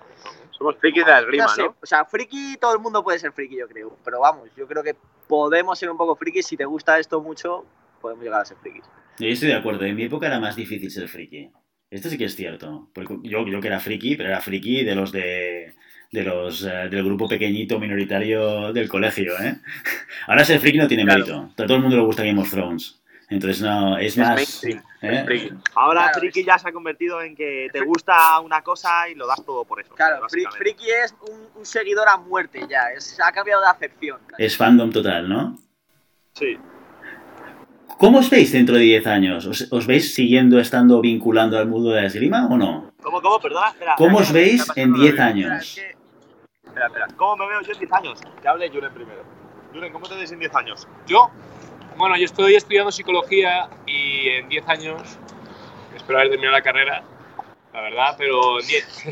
Somos frikis de la esgrima, No sé, ¿no? o sea, friki, todo el mundo puede ser friki, yo creo. Pero vamos, yo creo que podemos ser un poco frikis. Si te gusta esto mucho, podemos llegar a ser frikis. Yo estoy de acuerdo. En mi época era más difícil ser friki. Esto sí que es cierto. Porque yo, yo que era friki, pero era friki de los de, de los eh, del grupo pequeñito minoritario del colegio, ¿eh? Ahora ser friki no tiene Claro. mérito. A todo el mundo le gusta Game of Thrones. Entonces no, es Es más... ¿eh? Friki. Ahora Claro, friki es- ya se ha convertido en que te gusta una cosa y lo das todo por eso. Claro, friki es un, un seguidor a muerte ya. Es, ha cambiado de acepción. Es fandom total, ¿no? Sí. ¿Cómo os veis dentro de 10 años? ¿Os, os veis siguiendo estando vinculando al mundo de la esgrima o no? ¿Cómo, cómo? Perdona, espera. ¿Cómo os veis en pasando 10 una- Espera, es años? que- Espera, espera. ¿Cómo me veo yo en 10 años? Que hable Julen primero. Julen, ¿cómo te ves en 10 años? Yo, bueno, yo estoy estudiando psicología y en 10 años espero haber terminado la carrera, la verdad, pero en 10.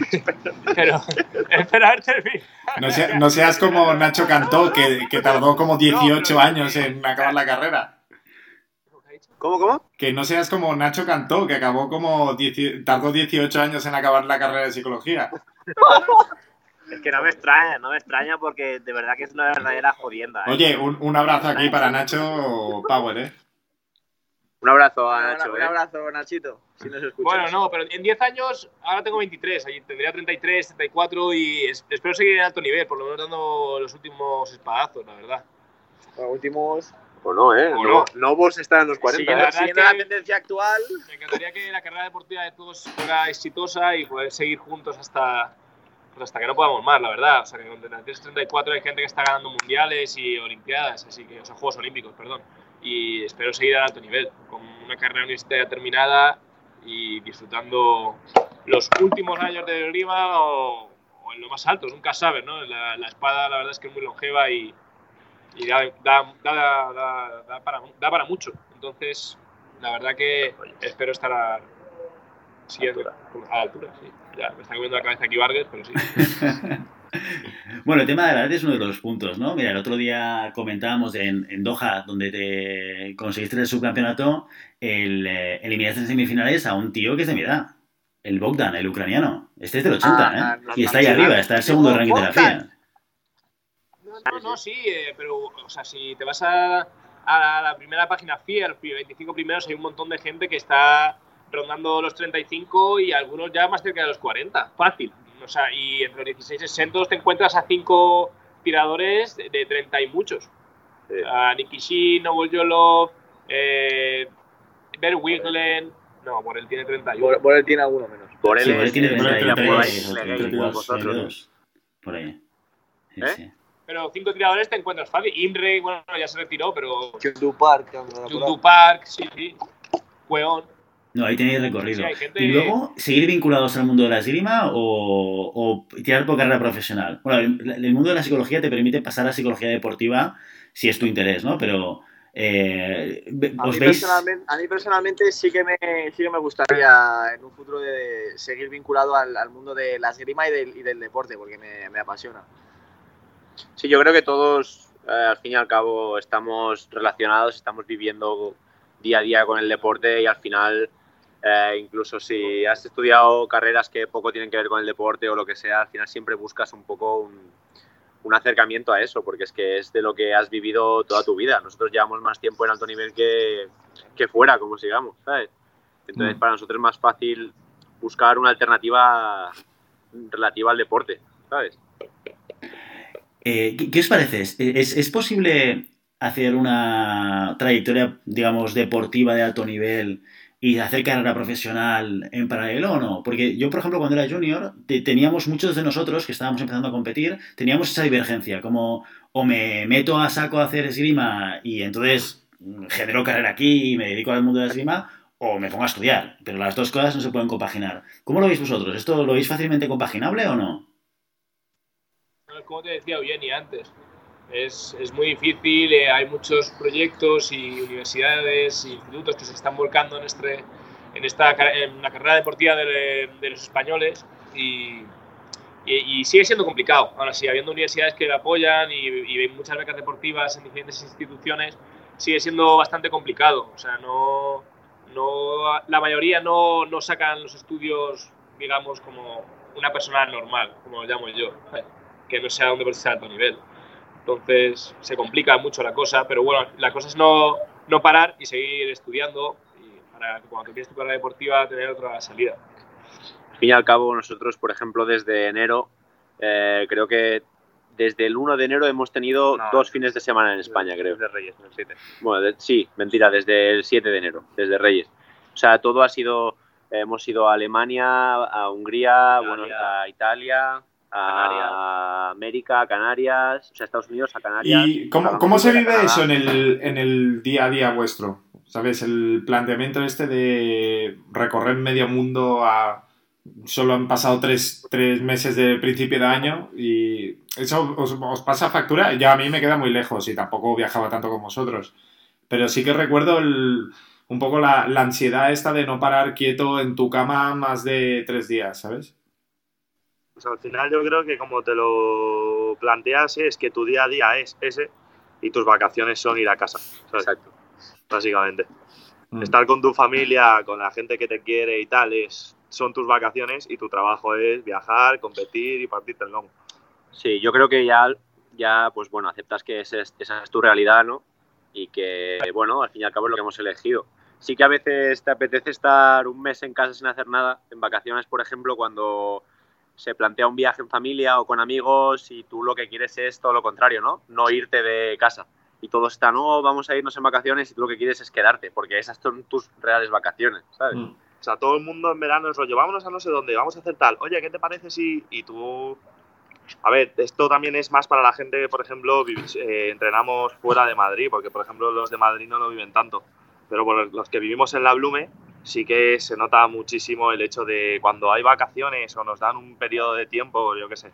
pero espero haber terminado. No, sea- no seas como Nacho Cantó, que, que tardó como 18 No, pero- años en acabar la carrera. ¿Cómo, cómo? Que no seas como Nacho Cantó, que acabó como 10 tardó 18 años en acabar la carrera de psicología. Es que no me extraña, no me extraña porque de verdad que es una verdadera jodienda. ¿eh? Oye, un, un abrazo aquí para Nacho Power, ¿eh? Un abrazo a un, Nacho. un ¿eh? abrazo, Nachito, si nos escuchas. Bueno, no, pero en 10 años, ahora tengo 23, ahí tendría 33, 34 y es- espero seguir en alto nivel, por lo menos dando los últimos espadazos, la verdad. Los últimos. O no, ¿eh? O no. no. No vos está en los 40. Siguiendo, la ¿eh? siguiendo que- la tendencia actual. Me encantaría que la carrera deportiva de todos fuera exitosa y poder seguir juntos hasta, pues hasta que no podamos más, la verdad. O sea, que con 33, 34 hay gente que está ganando mundiales y olimpiadas, así que, o sea, Juegos Olímpicos, perdón. Y espero seguir a alto nivel, con una carrera universitaria terminada y disfrutando los últimos años de esgrima o, o en lo más alto, nunca sabes, ¿no? La, la espada, la verdad es que es muy longeva y, y da, da, da- da- da para, da para mucho. Entonces, la verdad que espero estar a, sí, a la altura. Sí. Ya, me está comiendo la cabeza aquí Vargas, pero sí. Bueno, el tema de la edad es uno de los puntos, ¿no? Mira, el otro día comentábamos en, en Doha, donde te conseguiste el subcampeonato, el, eh, eliminaste en semifinales a un tío que es de mi edad, el Bogdan, el ucraniano. Este es del 80, Ah, ¿eh? no, Y no, está ahí no, arriba, está el segundo ranking de la. FIA. No, No, sí, eh, pero, o sea, si te vas a, a la primera página FIA, los 25 primeros, hay un montón de gente que está rondando los 35 y algunos ya más cerca de los 40. Fácil. O sea, y entre los 16 y 60 te encuentras a cinco tiradores de, de 30 y muchos. Sí. A Nikishi, Noble Yolov, eh, Ber Wiglen. No, por él tiene 31. Por, por él tiene alguno menos. Por él Sí, es- tiene es- 33, por ahí, o le- 32, vosotros. 32, por ahí. ¿Eh? sí. Pero cinco tiradores te encuentras fácil. Imre, bueno, ya se retiró, pero. Chundu Park. Jundu Park, sí, sí. Cueón. No, ahí tenéis recorrido. Sí, hay gente- Y luego, ¿seguir vinculados al mundo de la esgrima o, o tirar por carrera profesional? Bueno, el, el mundo de la psicología te permite pasar a psicología deportiva si es tu interés, ¿no? Pero, eh, A ¿os mí, veis? personalmente, a mí personalmente sí que me, sí que me gustaría en un futuro de seguir vinculado al, al mundo de la esgrima y del, y del deporte, porque me, me apasiona. Sí, yo creo que todos, eh, al fin y al cabo, estamos relacionados, estamos viviendo día a día con el deporte y al final, eh, incluso si has estudiado carreras que poco tienen que ver con el deporte o lo que sea, al final siempre buscas un poco un, un acercamiento a eso, porque es que es de lo que has vivido toda tu vida. Nosotros llevamos más tiempo en alto nivel que, que fuera, como sigamos, ¿sabes? Entonces, Mm. para nosotros es más fácil buscar una alternativa relativa al deporte, ¿sabes? Eh, ¿qué, os parece? ¿Es, posible hacer una trayectoria, digamos, deportiva de alto nivel y hacer carrera profesional en paralelo o no? Porque yo, por ejemplo, cuando era junior, te- teníamos muchos de nosotros que estábamos empezando a competir, teníamos esa divergencia, como o me meto a saco a hacer esgrima y entonces genero carrera aquí y me dedico al mundo de la esgrima, o me pongo a estudiar. Pero las dos cosas no se pueden compaginar. ¿Cómo lo veis vosotros? ¿Esto lo veis fácilmente compaginable o no? Como te decía Eugeni antes, es, es muy difícil, eh, hay muchos proyectos y universidades y institutos que se están volcando en, este, en, esta, en la carrera deportiva de, de los españoles y, y- y sigue siendo complicado. Ahora sí, habiendo universidades que la apoyan y, y muchas becas deportivas en diferentes instituciones, sigue siendo bastante complicado. O sea, no, no, la mayoría no, no sacan los estudios, digamos, como una persona normal, como lo llamo yo, que no sea un deportista de alto nivel. Entonces se complica mucho la cosa, pero bueno, la cosa es no, no parar y seguir estudiando y para que cuando quieres tu carrera deportiva tener otra salida. Al fin y al cabo, nosotros, por ejemplo, desde enero, eh, creo que desde el 1 de enero hemos tenido No, dos fines de semana en España, creo. De Reyes, el 7. Bueno, de- sí, mentira, desde el 7 de enero, desde Reyes. O sea, todo ha sido, hemos ido a Alemania, a Hungría, Italia. bueno, a Italia, a Canarias. América, a Canarias, o sea, Estados Unidos, a Canarias. ¿Y cómo, a cómo se vive eso en el, en el día a día vuestro? ¿Sabes? El planteamiento este de recorrer medio mundo a... Solo han pasado tres, tres meses de principio de año y eso os, os pasa factura. Ya a mí me queda muy lejos y tampoco viajaba tanto como vosotros. Pero sí que recuerdo el- un poco la, la ansiedad esta de no parar quieto en tu cama más de tres días, ¿sabes? Pues al final yo creo que como te lo planteas es que tu día a día es ese y tus vacaciones son ir a casa, ¿sabes? Exacto. básicamente. Mm. Estar con tu familia, con la gente que te quiere y tal, es, son tus vacaciones y tu trabajo es viajar, competir y partirte el lomo. Sí, yo creo que ya, ya pues bueno, aceptas que ese es- esa es tu realidad, ¿no? Y que, bueno, al fin y al cabo es lo que hemos elegido. Sí que a veces te apetece estar un mes en casa sin hacer nada, en vacaciones, por ejemplo, cuando se plantea un viaje en familia o con amigos y tú lo que quieres es todo lo contrario, ¿no? No irte de casa. Y todos están, no, vamos a irnos en vacaciones y tú lo que quieres es quedarte, porque esas son tus reales vacaciones, ¿sabes? Mm. O sea, todo el mundo en verano es rollo, vámonos a no sé dónde, vamos a hacer tal. Oye, ¿qué te parece si...? Y tú... A ver, esto también es más para la gente que, por ejemplo, eh, entrenamos fuera de Madrid, porque, por ejemplo, los de Madrid no lo viven tanto. Pero por los que vivimos en la Blume, sí que se nota muchísimo el hecho de cuando hay vacaciones o nos dan un periodo de tiempo, yo qué sé,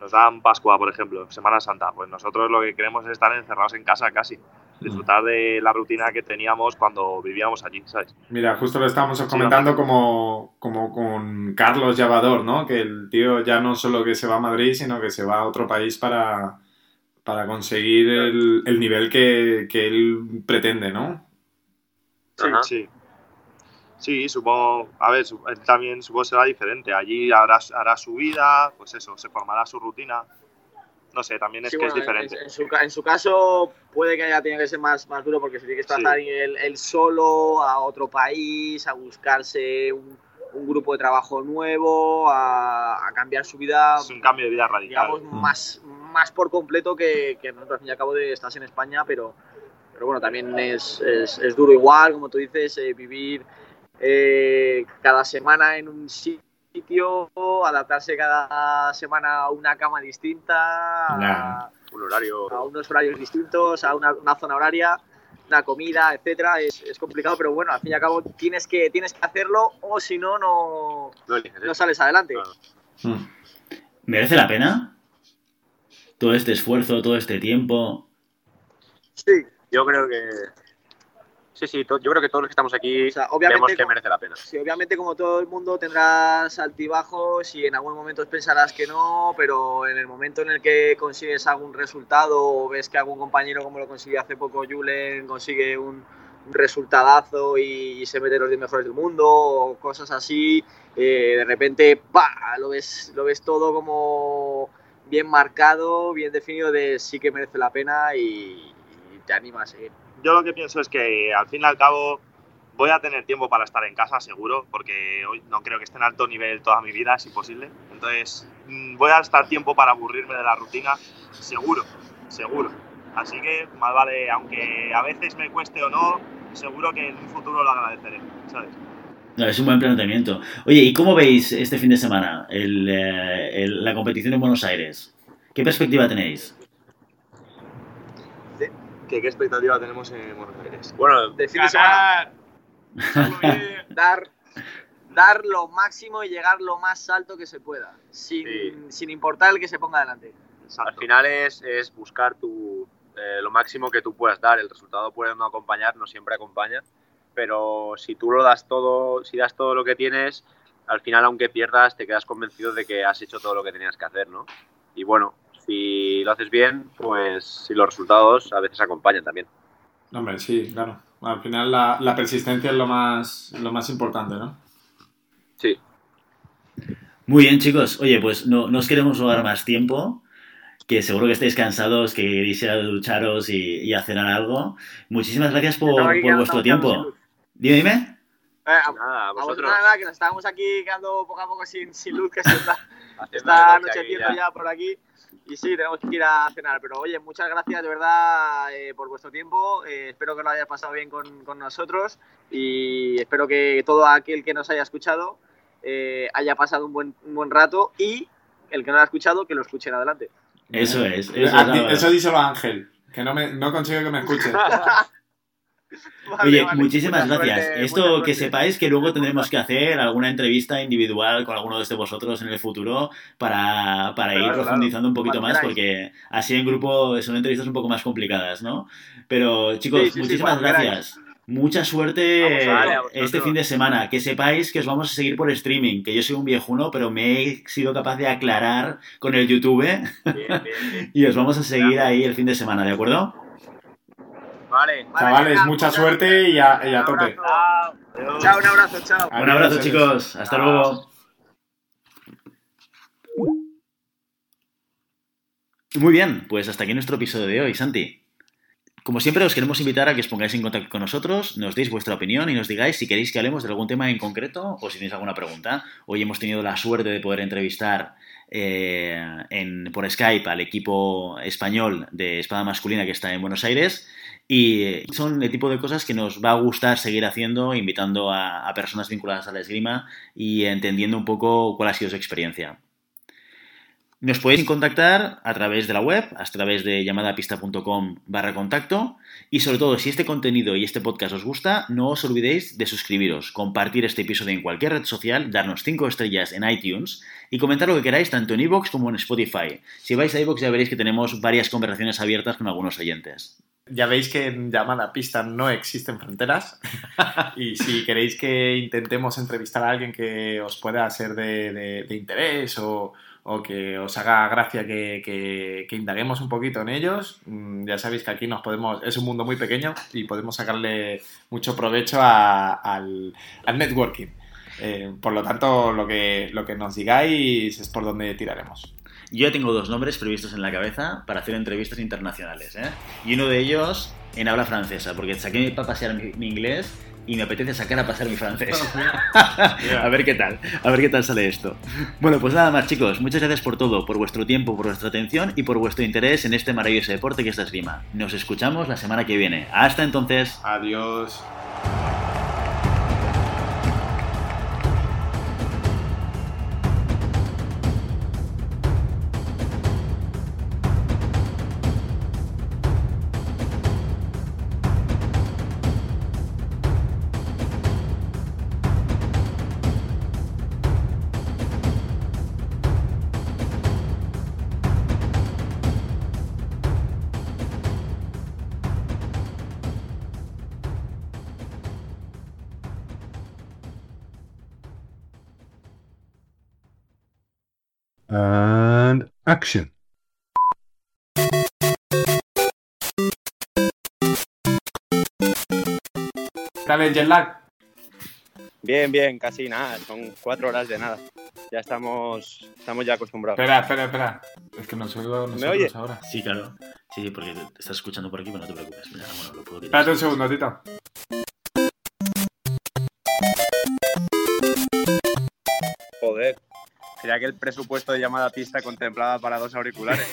nos dan Pascua, por ejemplo, Semana Santa, pues nosotros lo que queremos es estar encerrados en casa casi, disfrutar de la rutina que teníamos cuando vivíamos allí, ¿sabes? Mira, justo lo estábamos comentando como, como con Carlos Llavador, ¿no? Que el tío ya no solo que se va a Madrid, sino que se va a otro país para, para conseguir el, el nivel que, que él pretende, ¿no? Sí, Ajá. sí. Sí, supongo, a ver, él también supongo será diferente. Allí hará, hará su vida, pues eso, se formará su rutina. no sé, también es Sí, que bueno, es diferente. En, en su, en su caso puede que haya tenido que ser más, más duro porque se tiene que desplazar Sí. él, él solo a otro país, a buscarse un, un grupo de trabajo nuevo, a, a cambiar su vida, Es un cambio de vida radical. digamos, más, más por completo que, que nosotros, al fin y al cabo, de estás en España, pero, pero bueno, también es, es, es duro igual, como tú dices, eh, vivir eh, cada semana en un sitio, adaptarse cada semana a una cama distinta, a-. Un horario. a unos horarios distintos, a una, una zona horaria, una comida, etcétera, es, es complicado, pero bueno, al fin y al cabo tienes que, tienes que hacerlo o si no, no, No sales adelante. Claro. Mm. ¿Merece la pena? Todo este esfuerzo, todo este tiempo. Sí, Yo creo que. Sí, sí, yo creo que todos los que estamos aquí o sea, obviamente, vemos que merece la pena. sí, obviamente como todo el mundo tendrás altibajos y en algún momento pensarás que no, pero en el momento en el que consigues algún resultado o ves que algún compañero como lo consiguió hace poco Julen consigue un, resultadazo y, se mete los 10 mejores del mundo o cosas así, eh, de repente. Lo, ves, lo ves todo como bien marcado, bien definido de sí que merece la pena y, y te anima a seguir. Yo lo que pienso es que al fin y al cabo voy a tener tiempo para estar en casa, seguro, porque hoy no creo que esté en alto nivel toda mi vida, es imposible. Entonces, mm, voy a estar tiempo para aburrirme de la rutina, seguro, seguro. Así que, más vale, aunque a veces me cueste o no, seguro que en un futuro lo agradeceré, ¿sabes? Es un buen planteamiento. Oye, ¿y cómo veis este fin de semana el, eh, el- la competición en Buenos Aires? ¿Qué perspectiva tenéis? ¿Qué, qué expectativa tenemos en Buenos Aires? Bueno, De fin de semana. Dar, dar lo máximo y llegar lo más alto que se pueda, sin, Sí. sin importar el que se ponga delante. al final es, es buscar tu, eh, lo máximo que tú puedas dar. El resultado puede no acompañar, no siempre acompaña, pero si tú lo das todo, si das todo lo que tienes, al final, aunque pierdas, te quedas convencido de que has hecho todo lo que tenías que hacer, ¿no? Y bueno, si lo haces bien, pues si los resultados a veces acompañan también. No, Hombre, sí, claro. Al final la, la persistencia es lo más, lo más importante, ¿no? Sí, Muy bien, chicos. Oye, pues no, no os queremos robar más tiempo, que seguro que estáis cansados, que queréis ir a ducharos y, y a cenar algo. Muchísimas gracias por, por vuestro tiempo. Dime, dime. Eh, a, nada, a vosotros vosotros. nada, que nos estábamos aquí quedando poco a poco sin, sin luz, que se está, está anocheciendo ya por aquí. Y sí, tenemos que ir a cenar. Pero oye, muchas gracias de verdad eh, por vuestro tiempo. Eh, espero que lo hayáis pasado bien con, con nosotros. Y espero que todo aquel que nos haya escuchado eh, haya pasado un buen, un buen rato. Y el que no lo ha escuchado, que lo escuche en adelante. Eso es. Eso, eso díselo a Ángel, que no, me, no consigo que me escuche. Vale, Oye, vale. muchísimas gracias. suerte, Esto que suerte. sepáis que luego tendremos que hacer alguna entrevista individual con alguno de vosotros en el futuro para, para ir Claro, profundizando un poquito más, queráis. porque así en grupo son entrevistas un poco más complicadas, ¿no? Pero chicos, Sí, sí, sí, muchísimas queráis. gracias. Mucha suerte vale, este fin de semana. Que sepáis que os vamos a seguir por streaming, que yo soy un viejuno, pero me he sido capaz de aclarar con el YouTube Bien, bien, bien. y os vamos a seguir ahí el fin de semana, ¿de acuerdo? Vale. Vale, Chavales, mucha muchas suerte gracias. y a, y a tope. Chao, un abrazo, chao. Un abrazo, Adiós. chicos. Hasta luego. Muy bien, pues hasta aquí nuestro episodio de hoy, Santi. Como siempre, os queremos invitar a que os pongáis en contacto con nosotros, nos deis vuestra opinión y nos digáis si queréis que hablemos de algún tema en concreto o si tenéis alguna pregunta. Hoy hemos tenido la suerte de poder entrevistar eh, en- por Skype al equipo español de espada masculina que está en Buenos Aires y eh, son el tipo de cosas que nos va a gustar seguir haciendo, invitando a, a personas vinculadas a la esgrima y entendiendo un poco cuál ha sido su experiencia. Nos podéis contactar a través de la web, a través de llamadapista.com barra contacto y sobre todo si este contenido y este podcast os gusta, no os olvidéis de suscribiros, compartir este episodio en cualquier red social, darnos 5 estrellas en iTunes y comentar lo que queráis tanto en iVoox como en Spotify. Si vais a iVoox ya veréis que tenemos varias conversaciones abiertas con algunos oyentes. Ya veis que en llamada pista no existen fronteras y si queréis que intentemos entrevistar a alguien que os pueda ser de, de- de interés o, o que os haga gracia que, que- que indaguemos un poquito en ellos, mm, ya sabéis que aquí nos podemos, es un mundo muy pequeño y podemos sacarle mucho provecho a- al, al networking. Eh, por lo tanto, lo que, lo que nos digáis es por donde tiraremos. Yo tengo dos nombres previstos en la cabeza para hacer entrevistas internacionales, ¿eh? Y uno de ellos en habla francesa, porque saqué para pasear mi, mi inglés y me apetece sacar a pasar mi francés. a ver qué tal, a ver qué tal sale esto. Bueno, pues nada más chicos, muchas gracias por todo, por vuestro tiempo, por vuestra atención y por vuestro interés en este maravilloso deporte que es la esgrima. Nos escuchamos la semana que viene. Hasta entonces. Adiós. And action. Dale, jet lag. Bien, bien, casi nada, son cuatro horas de nada. Ya estamos, estamos ya acostumbrados. Espera, espera, espera. Es que nos oigo nosotros oye? ahora. Sí, claro. Sí, porque te estás escuchando por aquí, pero no te preocupes. Mira, bueno, lo puedo quitar. Espérate un segundo, Tito. Sería que el presupuesto de llamada pista contemplaba para dos auriculares.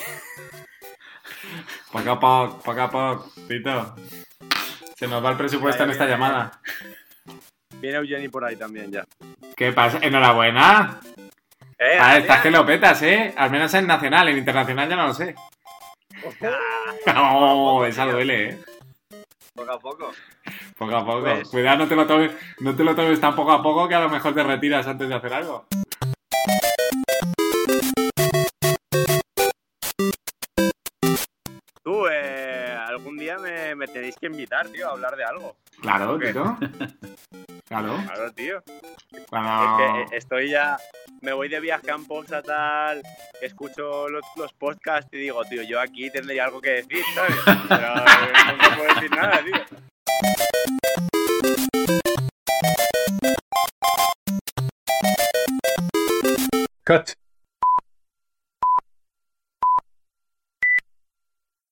Poco a poco, poco a poco, Tito. Se nos va el presupuesto en esta llamada. Viene Eugeni por ahí también ya. ¿Qué pasa? Enhorabuena. ¡Eh! Ah, estás que lo petas, ¿eh? Al menos en nacional, en internacional ya no lo sé. Oh, esa duele, ¿eh? Poco a poco. Poco a poco. Pues- Cuidado, no te, lo tomes, no te lo tomes tan poco a poco que a lo mejor te retiras antes de hacer algo. Me, tenéis que invitar, tío, a hablar de algo. Claro. Tito. Claro. Claro, tío. Cuando... Es que eh, estoy ya. Me voy de viaje a tal. Escucho los, los podcasts y digo, tío, yo aquí tendría algo que decir, ¿sabes? Pero eh, no puedo decir nada, tío. Cut.